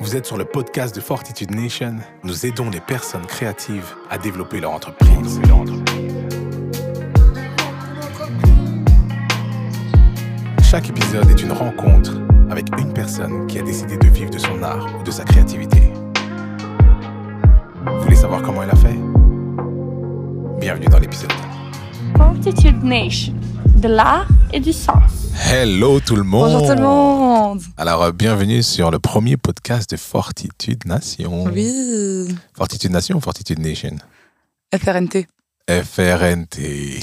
Vous êtes sur le podcast de Fortitude Nation. Nous aidons les personnes créatives à développer leur entreprise. Chaque épisode est une rencontre avec une personne qui a décidé de vivre de son art ou de sa créativité. Vous voulez savoir comment elle a fait? Bienvenue dans l'épisode. Fortitude Nation, de l'art et du sens. Hello tout le monde Bonjour tout le monde. Alors, euh, bienvenue sur le premier podcast de Fortitude Nation. Oui, Fortitude Nation ou Fortitude Nation? FRNT. FRNT.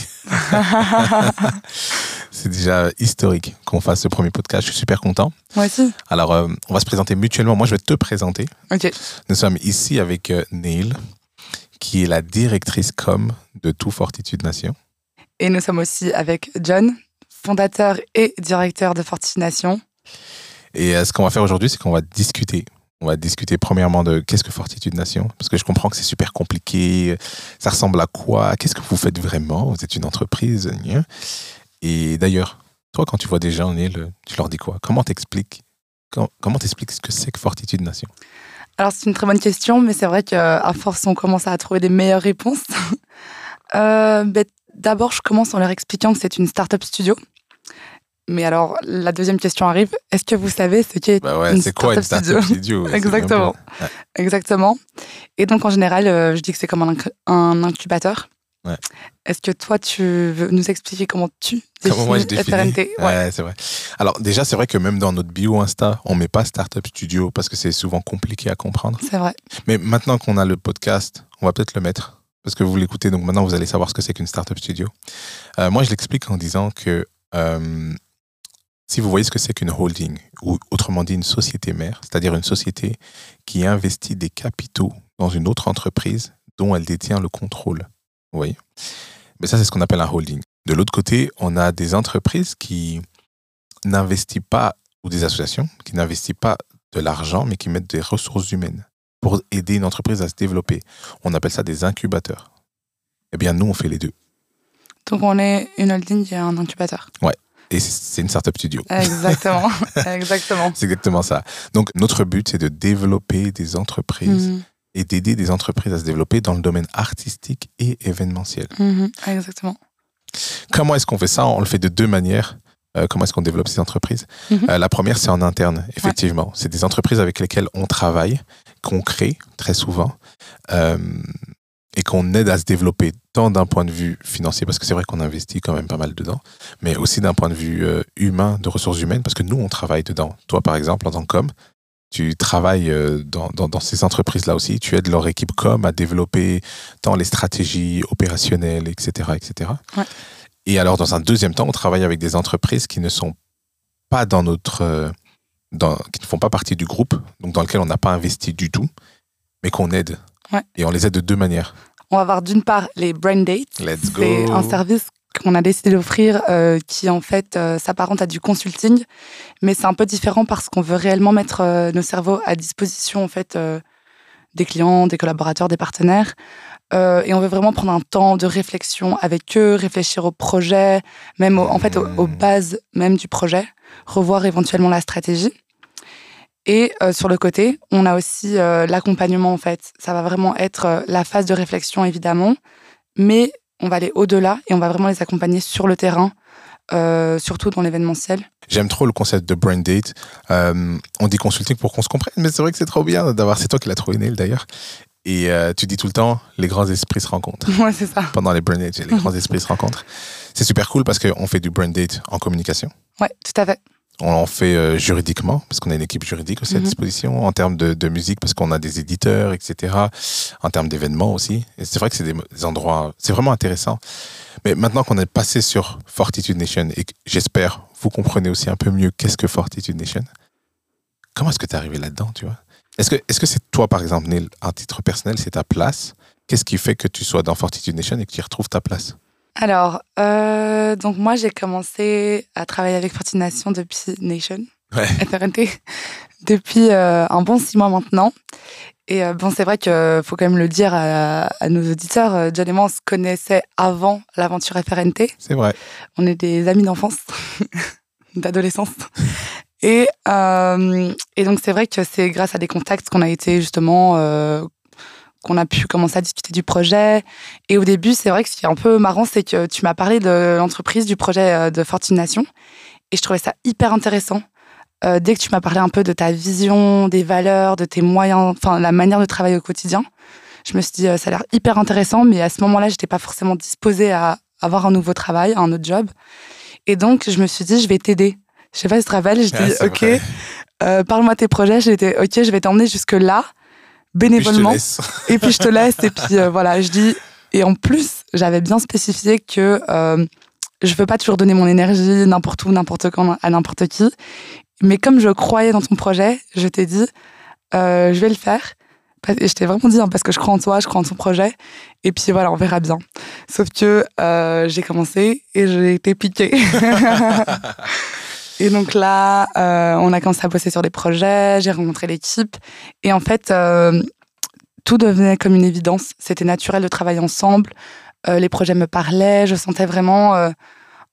C'est déjà historique qu'on fasse ce premier podcast. Je suis super content. Moi aussi. Alors, euh, on va se présenter mutuellement. Moi, je vais te présenter. Ok. Nous sommes ici avec euh, Neil, qui est la directrice com de tout Fortitude Nation. Et nous sommes aussi avec John, fondateur et directeur de Fortination. Et euh, ce qu'on va faire aujourd'hui, c'est qu'on va discuter. On va discuter premièrement de qu'est-ce que Fortitude Nation, parce que je comprends que c'est super compliqué. Ça ressemble à quoi? Qu'est-ce que vous faites vraiment? Vous êtes une entreprise. Et d'ailleurs, toi, quand tu vois des gens, Neil, tu leur dis quoi? Comment t'expliques? Com- Comment t'expliques ce que c'est que Fortitude Nation? Alors c'est une très bonne question, mais c'est vrai qu'à force on commence à trouver des meilleures réponses. Euh, ben, D'abord, je commence en leur expliquant que c'est une start-up studio. Mais alors, la deuxième question arrive. Est-ce que vous savez ce qu'est Bah ouais, une c'est quoi une start-up studio Exactement. Ouais. Exactement. Et donc, en général, euh, je dis que c'est comme un, inc- un incubateur. Ouais. Est-ce que toi, tu veux nous expliquer comment tu Comment moi je définis définis FRNT Ouais, Ouais. c'est vrai. Alors déjà, c'est vrai que même dans notre bio Insta, on met pas Startup Studio parce que c'est souvent compliqué à comprendre. C'est vrai. Mais maintenant qu'on a le podcast, on va peut-être le mettre parce que vous l'écoutez, donc maintenant vous allez savoir ce que c'est qu'une Startup Studio. Euh, moi, je l'explique en disant que euh, si vous voyez ce que c'est qu'une holding, ou autrement dit une société mère, c'est-à-dire une société qui investit des capitaux dans une autre entreprise dont elle détient le contrôle. Vous voyez? Mais ça, c'est ce qu'on appelle un holding. De l'autre côté, on a des entreprises qui n'investissent pas, ou des associations qui n'investissent pas de l'argent, mais qui mettent des ressources humaines pour aider une entreprise à se développer. On appelle ça des incubateurs. Eh bien, nous, on fait les deux. Donc, on est une holding et un incubateur. Et c'est- une startup studio. Exactement. Exactement. C'est exactement ça. Donc, notre but, c'est de développer des entreprises Mhm. et d'aider des entreprises à se développer dans le domaine artistique et événementiel. Mhm. Exactement. Comment est-ce qu'on fait ça? On le fait de deux manières. Euh, comment est-ce qu'on développe ces entreprises? Mhm. Euh, La première, c'est en interne, effectivement. C'est des entreprises avec lesquelles on travaille, qu'on crée très souvent, euh, et qu'on aide à se développer tant d'un point de vue financier, parce que c'est vrai qu'on investit quand même pas mal dedans, mais aussi d'un point de vue euh, humain, de ressources humaines, parce que nous, on travaille dedans. Toi, par exemple, en tant que com, tu travailles euh, dans, dans, dans ces entreprises-là aussi, tu aides leur équipe com à développer tant les stratégies opérationnelles, etc. etc. Ouais. Et alors, dans un deuxième temps, on travaille avec des entreprises qui ne sont pas dans notre... euh, dans, qui ne font pas partie du groupe, donc dans lequel on n'a pas investi du tout, mais qu'on aide. Ouais. Et on les aide de deux manières. On va voir d'une part les brain dates. Let's go. C'est un service qu'on a décidé d'offrir euh, qui en fait euh, s'apparente à du consulting, mais c'est un peu différent parce qu'on veut réellement mettre euh, nos cerveaux à disposition en fait des clients, des collaborateurs, des partenaires, et on veut vraiment prendre un temps de réflexion avec eux, réfléchir au projet, même au- en fait aux, aux Mmh. bases même du projet, revoir éventuellement la stratégie. Et euh, sur le côté, on a aussi euh, l'accompagnement en fait. Ça va vraiment être euh, la phase de réflexion évidemment, mais on va aller au-delà et on va vraiment les accompagner sur le terrain, surtout dans l'événementiel. J'aime trop le concept de brain date. On dit consulting pour qu'on se comprenne, mais c'est vrai que c'est trop bien d'avoir. C'est toi qui l'as trouvé, Neil, d'ailleurs. Et tu dis tout le temps, les grands esprits se rencontrent. ouais, c'est ça. Pendant les brain dates, les grands esprits se rencontrent. C'est super cool parce qu'on fait du brain date en communication. Ouais, tout à fait. On en fait euh, juridiquement, parce qu'on a une équipe juridique aussi à Mhm. disposition, en termes de, de musique, parce qu'on a des éditeurs, etc., en termes d'événements aussi. Et c'est vrai que c'est des, des endroits, c'est vraiment intéressant. Mais maintenant qu'on est passé sur Fortitude Nation, et que j'espère vous comprenez aussi un peu mieux qu'est-ce que Fortitude Nation, comment est-ce que tu es arrivé là-dedans, tu vois? Est-ce que est-ce que c'est toi, par exemple, Neil, à titre personnel, c'est ta place? Qu'est-ce qui fait que tu sois dans Fortitude Nation et que tu y retrouves ta place? Alors, euh, donc moi j'ai commencé à travailler avec Fortination depuis Nation, Ouais. FRNT, depuis euh, un bon six mois maintenant. Et euh, bon, c'est vrai qu'il faut quand même le dire à, à nos auditeurs, John et moi on se connaissait avant l'aventure FRNT. C'est vrai. On est des amis d'enfance, d'adolescence. Et, et donc, c'est vrai que c'est grâce à des contacts qu'on a été justement, qu'on a pu commencer à discuter du projet. Et au début, c'est vrai que ce qui est un peu marrant, c'est que tu m'as parlé de l'entreprise, du projet euh, de Fortune Nation. Et je trouvais ça hyper intéressant. Euh, dès que tu m'as parlé un peu de ta vision, des valeurs, de tes moyens, enfin, la manière de travailler au quotidien, je me suis dit, euh, ça a l'air hyper intéressant, mais à ce moment-là, j'étais pas forcément disposée à avoir un nouveau travail, un autre job. Et donc, je me suis dit, je vais t'aider. Je sais pas si tu te rappelles, je Ah, dis, OK, euh, parle-moi tes projets. J'étais, OK, je vais t'emmener jusque-là, Puis je te bénévolement. laisse. Et puis, je te laisse. et puis, euh, voilà, je dis. Et en plus, j'avais bien spécifié que euh, je veux pas toujours donner mon énergie n'importe où, n'importe quand, à n'importe qui. Mais comme je croyais dans ton projet, je t'ai dit, euh, je vais le faire. Et je t'ai vraiment dit, hein, parce que je crois en toi, je crois en ton projet. Et puis voilà, on verra bien. Sauf que euh, j'ai commencé et j'ai été piquée. et donc là, euh, on a commencé à bosser sur des projets, j'ai rencontré l'équipe. Et en fait, euh, tout devenait comme une évidence. C'était naturel de travailler ensemble. Euh, les projets me parlaient. Je sentais vraiment.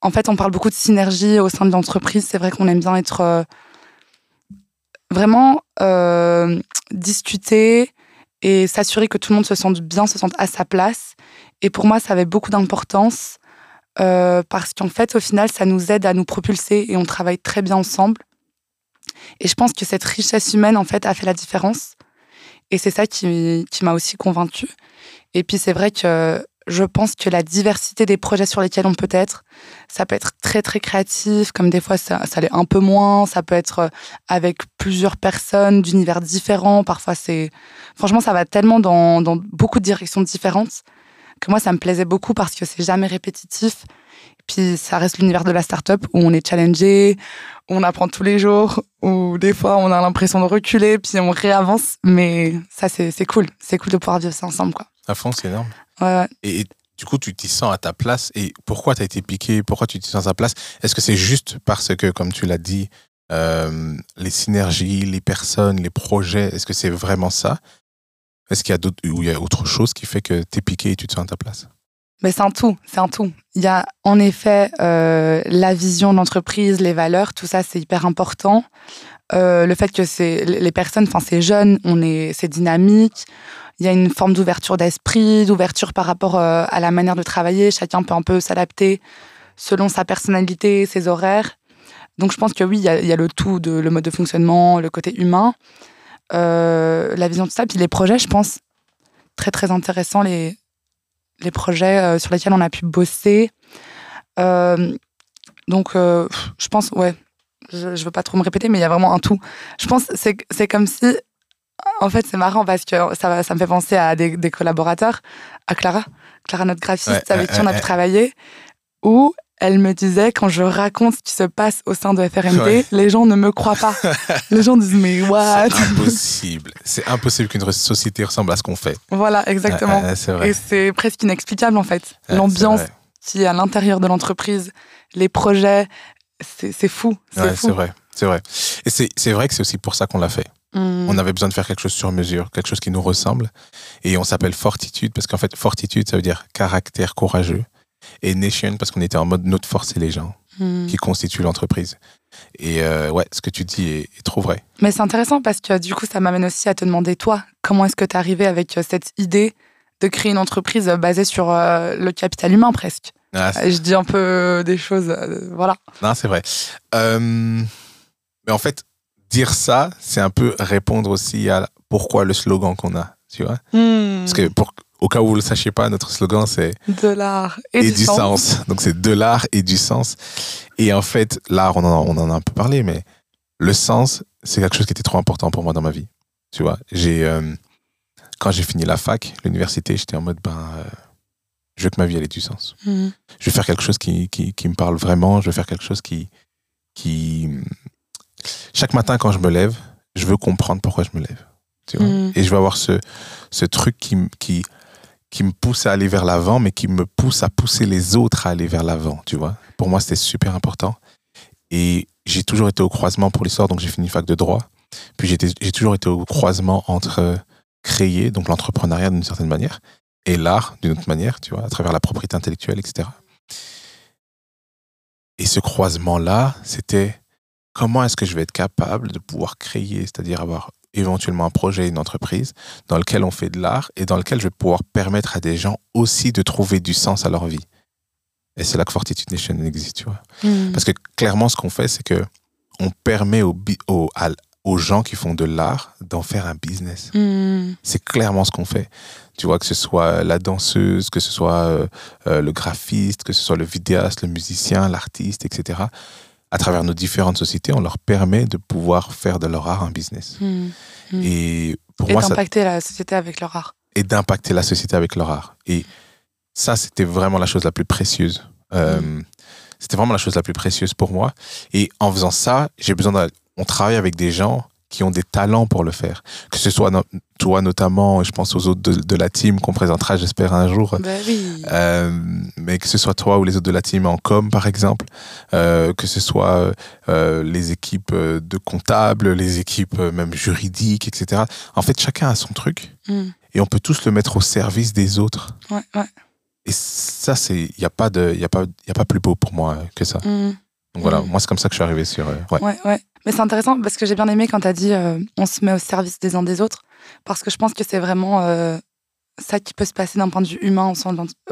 en fait, on parle beaucoup de synergie au sein de l'entreprise. C'est vrai qu'on aime bien être vraiment discuter et s'assurer que tout le monde se sente bien, se sente à sa place. Et pour moi, ça avait beaucoup d'importance euh, parce qu'en fait, au final, ça nous aide à nous propulser et on travaille très bien ensemble. Et je pense que cette richesse humaine, en fait, a fait la différence. Et c'est ça qui, qui m'a aussi convaincue. Et puis, c'est vrai que je pense que la diversité des projets sur lesquels on peut être, ça peut être très, très créatif, comme des fois, ça, ça l'est un peu moins. Ça peut être avec plusieurs personnes d'univers différents. Parfois, c'est. Franchement, ça va tellement dans, dans beaucoup de directions différentes que moi, ça me plaisait beaucoup parce que c'est jamais répétitif. Puis ça reste l'univers de la start-up où on est challengé, où on apprend tous les jours, où des fois on a l'impression de reculer, puis on réavance. Mais ça, c'est cool. C'est cool de pouvoir vivre ça ensemble, quoi. À fond, c'est énorme. Ouais, ouais. Et, et du coup, tu t'y sens à ta place. Et pourquoi tu as été piqué? Pourquoi tu t'y sens à ta place? Est-ce que c'est juste parce que, comme tu l'as dit, euh, les synergies, les personnes, les projets, est-ce que c'est vraiment ça? Est-ce qu'il y a d'autres, ou il y a autre chose qui fait que tu es piqué et tu te sens à ta place? Mais c'est un tout, c'est un tout. Il y a en effet euh, la vision de l'entreprise, les valeurs, tout ça c'est hyper important. Euh, le fait que c'est les personnes, enfin c'est jeune, on est, c'est dynamique. Il y a une forme d'ouverture d'esprit, d'ouverture par rapport euh, à la manière de travailler. Chacun peut un peu s'adapter selon sa personnalité, ses horaires. Donc je pense que oui, il y a, il y a le tout, de, le mode de fonctionnement, le côté humain, euh, la vision de ça, puis les projets, je pense très très intéressants les les projets euh, sur lesquels on a pu bosser. Euh, donc, je pense, ouais, je, je veux pas trop me répéter, mais il y a vraiment un tout. Je pense c'est c'est comme si, en fait, c'est marrant parce que ça, ça me fait penser à des, des collaborateurs, à Clara, Clara, notre graphiste, Ouais, avec qui on a pu travailler, où elle me disait, quand je raconte ce qui se passe au sein de FRMD, Ouais. les gens ne me croient pas. les gens disent, mais what? C'est impossible. c'est impossible qu'une société ressemble à ce qu'on fait. Voilà, exactement. Vrai. Et c'est presque inexplicable, en fait. L'ambiance qui est à l'intérieur de l'entreprise, les projets, c'est fou. C'est Ouais, fou. c'est vrai. C'est vrai. Et c'est vrai que c'est aussi pour ça qu'on l'a fait. Mm. On avait besoin de faire quelque chose sur mesure, quelque chose qui nous ressemble. Et on s'appelle Fortitude parce qu'en fait, Fortitude, ça veut dire caractère courageux. Et Nation parce qu'on était en mode notre force et les gens Mm. qui constituent l'entreprise. Et euh, ouais, ce que tu dis est, est trop vrai. Mais c'est intéressant parce que du coup, ça m'amène aussi à te demander, toi, comment est-ce que tu es arrivé avec euh, cette idée de créer une entreprise euh, basée sur euh, le capital humain presque? Ah, Je dis un peu des choses, euh, voilà. non, c'est vrai. Mais en fait, dire ça, c'est un peu répondre aussi à pourquoi le slogan qu'on a, tu vois? Parce que pour, au cas où vous ne le sachiez pas, notre slogan, c'est De l'art et, et, du, sens. sens. Donc c'est de l'art et du sens. Et en fait, l'art, on, en a- on en a un peu parlé, mais le sens, c'est quelque chose qui était trop important pour moi dans ma vie. Tu vois, j'ai euh, quand j'ai fini la fac, l'université, j'étais en mode ben, euh, je veux que ma vie ait du sens. Mm. Je veux faire quelque chose qui, qui, qui me parle vraiment. Je veux faire quelque chose qui, qui chaque matin quand je me lève, je veux comprendre pourquoi je me lève. Tu vois Mm. Et je veux avoir ce, ce truc qui, qui, qui me pousse à aller vers l'avant, mais qui me pousse à pousser les autres à aller vers l'avant, tu vois. Pour moi, c'était super important. Et j'ai toujours été au croisement pour l'histoire, donc j'ai fini fac de droit. Puis j'ai toujours été au croisement entre créer, donc l'entrepreneuriat d'une certaine manière, et l'art d'une autre manière, tu vois, à travers la propriété intellectuelle, etc. Et ce croisement-là, c'était comment est-ce que je vais être capable de pouvoir créer, c'est-à-dire avoir éventuellement un projet, une entreprise dans lequel on fait de l'art et dans lequel je vais pouvoir permettre à des gens aussi de trouver du sens à leur vie. Et c'est là que Fortitude Nation existe, tu vois. Mm. Parce que clairement, ce qu'on fait, c'est que on permet aux, aux, aux gens qui font de l'art d'en faire un business. Mm. C'est clairement ce qu'on fait. Tu vois, que ce soit la danseuse, que ce soit euh, euh, le graphiste, que ce soit le vidéaste, le musicien, l'artiste, etc. À travers nos différentes sociétés, on leur permet de pouvoir faire de leur art un business. Mm. Mm. Et pour Et moi, ça, d'impacter la société avec leur art. et d'impacter la société avec leur art. Et ça, c'était vraiment la chose la plus précieuse. Euh, C'était vraiment la chose la plus précieuse pour moi. Et en faisant ça, j'ai besoin d'un- On travaille avec des gens qui ont des talents pour le faire. Que ce soit no- toi notamment, je pense aux autres de, de la team qu'on présentera, j'espère, un jour. Bah oui. Euh, mais que ce soit toi ou les autres de la team en com, par exemple, euh, que ce soit euh, les équipes de comptables, les équipes même juridiques, etc. En fait, chacun a son truc Mm. et on peut tous le mettre au service des autres. Ouais, ouais. Et ça, il n'y a pas de, il y a pas, il y a pas plus beau pour moi que ça. Mm. Donc voilà, Mm. moi c'est comme ça que je suis arrivé sur. euh, ouais. Ouais, ouais. Mais c'est intéressant parce que j'ai bien aimé quand tu as dit euh, on se met au service des uns des autres. Parce que je pense que c'est vraiment euh, ça qui peut se passer d'un point de vue humain au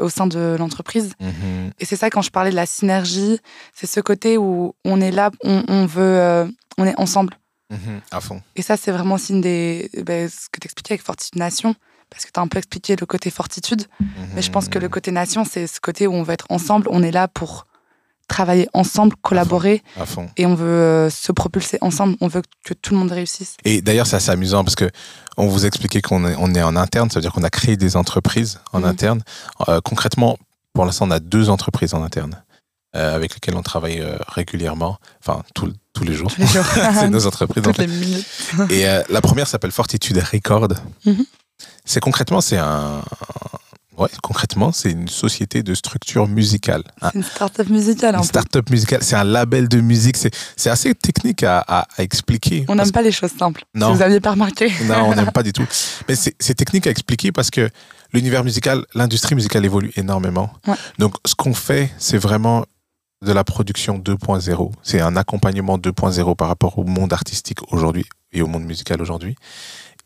sein de l'entreprise. Mhm. Et c'est ça quand je parlais de la synergie, c'est ce côté où on est là, on, on veut, euh, on est ensemble. Mhm. À fond. Et ça, c'est vraiment aussi une des, ben, ce que tu expliquais avec Fortitude Nation. Parce que tu as un peu expliqué le côté fortitude. Mais je pense que le côté nation, c'est ce côté où on veut être ensemble. On est là pour travailler ensemble, collaborer. À fond. Et on veut euh, se propulser ensemble. On veut que tout le monde réussisse. Et d'ailleurs, c'est assez amusant parce que on vous expliquait qu'on est, on est en interne, ça veut dire qu'on a créé des entreprises en Mhm. interne. Euh, concrètement, pour l'instant, on a deux entreprises en interne euh, avec lesquelles on travaille euh, régulièrement, enfin tout- tous les jours. Tous les jours. c'est nos entreprises. en fait. les minutes. Et la première s'appelle Fortitude Record. Mhm. C'est concrètement, c'est un. Ouais, concrètement, c'est une société de structure musicale. C'est une start-up musicale. un une start-up musicale. C'est un label de musique. C'est c'est assez technique à, à- à expliquer. On n'aime pas les choses simples. Non. Si vous aviez pas remarqué. Non, on n'aime pas du tout. Mais c'est c'est technique à expliquer parce que l'univers musical, l'industrie musicale évolue énormément. Ouais. Donc, ce qu'on fait, c'est vraiment de la production 2.0. C'est un accompagnement 2.0 par rapport au monde artistique aujourd'hui et au monde musical aujourd'hui.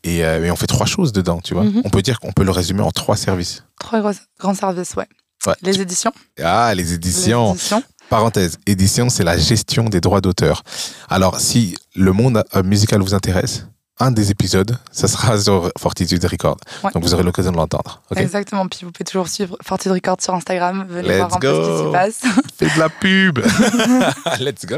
Et, euh, et on fait trois choses dedans, tu vois. Mhm. On peut dire qu'on peut le résumer en trois services. Trois gros, grands services, ouais. Ouais. Les éditions. Ah, les Les éditions. éditions. Parenthèse, édition, c'est la gestion des droits d'auteur. Alors, si le monde euh, musical vous intéresse, un des épisodes, ça sera sur Fortitude Record. Ouais. Donc, vous aurez l'occasion de l'entendre. Exactement. Puis vous pouvez toujours suivre Fortitude Record sur Instagram. Venez Let's voir un peu ce qui go. s'y passe. Fais de la pub. Let's go.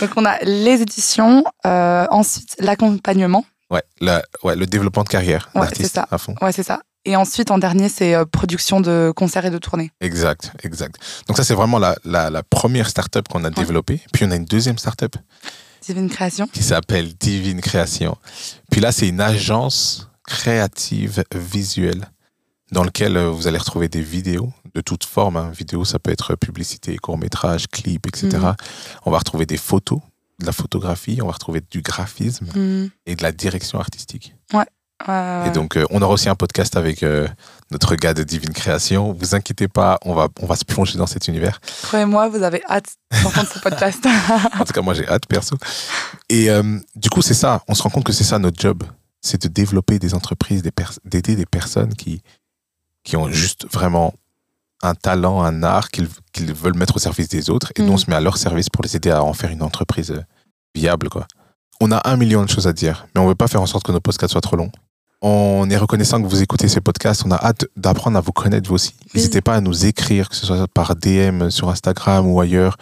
Donc on a les éditions, euh, ensuite l'accompagnement. Ouais, la- ouais, le développement de carrière Ouais, d'artiste à fond. Ouais, c'est ça. Et ensuite, en dernier, c'est euh, production de concerts et de tournées. Exact, exact. Donc ça, c'est vraiment la, la, la première startup qu'on a développée. Puis on a une deuxième startup Divine Création. qui s'appelle Divine Création. Puis là, c'est une agence créative visuelle dans laquelle euh, vous allez retrouver des vidéos de toutes formes. Hein. Vidéo, ça peut être publicité, court-métrage, clip, etc. Mhm. On va retrouver des photos, de la photographie, on va retrouver du graphisme Hmm. et de la direction artistique. Ouais, Et donc, euh, on aura aussi un podcast avec euh, notre gars de Divine Création. Vous inquiétez pas, on va, on va se plonger dans cet univers. Croyez-moi, vous avez hâte d'entendre ce podcast. En tout cas, moi, j'ai hâte, perso. Et euh, du coup, c'est ça. On se rend compte que c'est ça notre job. C'est de développer des entreprises, des pers- d'aider des personnes qui, qui ont juste vraiment un talent, un art qu'ils veulent mettre au service des autres. Et nous, on Mhm. se met à leur service pour les aider à en faire une entreprise euh, viable, quoi. On a un million de choses à dire, mais on veut pas faire en sorte que nos podcasts soient trop longs. On est reconnaissant que vous écoutez ces podcasts. On a hâte d'apprendre à vous connaître vous aussi. N'hésitez pas à nous écrire, que ce soit par DM sur Instagram ou ailleurs.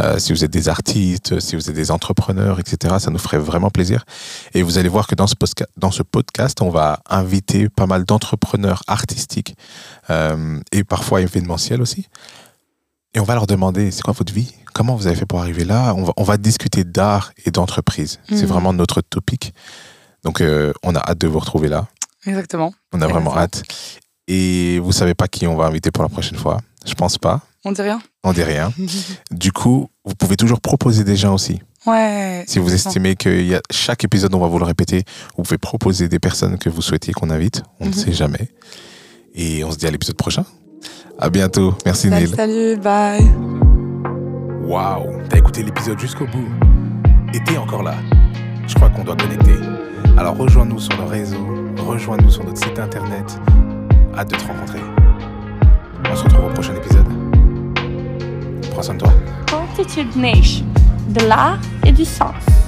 Euh, si vous êtes des artistes, si vous êtes des entrepreneurs, etc., ça nous ferait vraiment plaisir. Et vous allez voir que dans ce, dans ce podcast, on va inviter pas mal d'entrepreneurs artistiques euh, et parfois événementiels aussi. Et on va leur demander, c'est quoi votre vie? Comment vous avez fait pour arriver là? On va, on va discuter d'art et d'entreprise. C'est Mhm. vraiment notre topic. Donc, euh, on a hâte de vous retrouver là. Exactement. On a vraiment Exactement. hâte. Et vous savez pas qui on va inviter pour la prochaine fois Je pense pas. On dit rien On dit rien. Du coup, vous pouvez toujours proposer des gens aussi. Ouais. Si vous estimez que y a, chaque épisode, on va vous le répéter, vous pouvez proposer des personnes que vous souhaitiez qu'on invite. On ne Mhm. sait jamais. Et on se dit à l'épisode prochain. À bientôt. Merci Salut, Neil. salut, bye. Waouh, t'as écouté l'épisode jusqu'au bout. Et t'es encore là. Je crois qu'on doit connecter. Alors rejoins-nous sur nos réseaux, rejoins-nous sur notre site internet. Hâte de te rencontrer. On se retrouve au prochain épisode. Prends soin de toi. De l'art et du sens.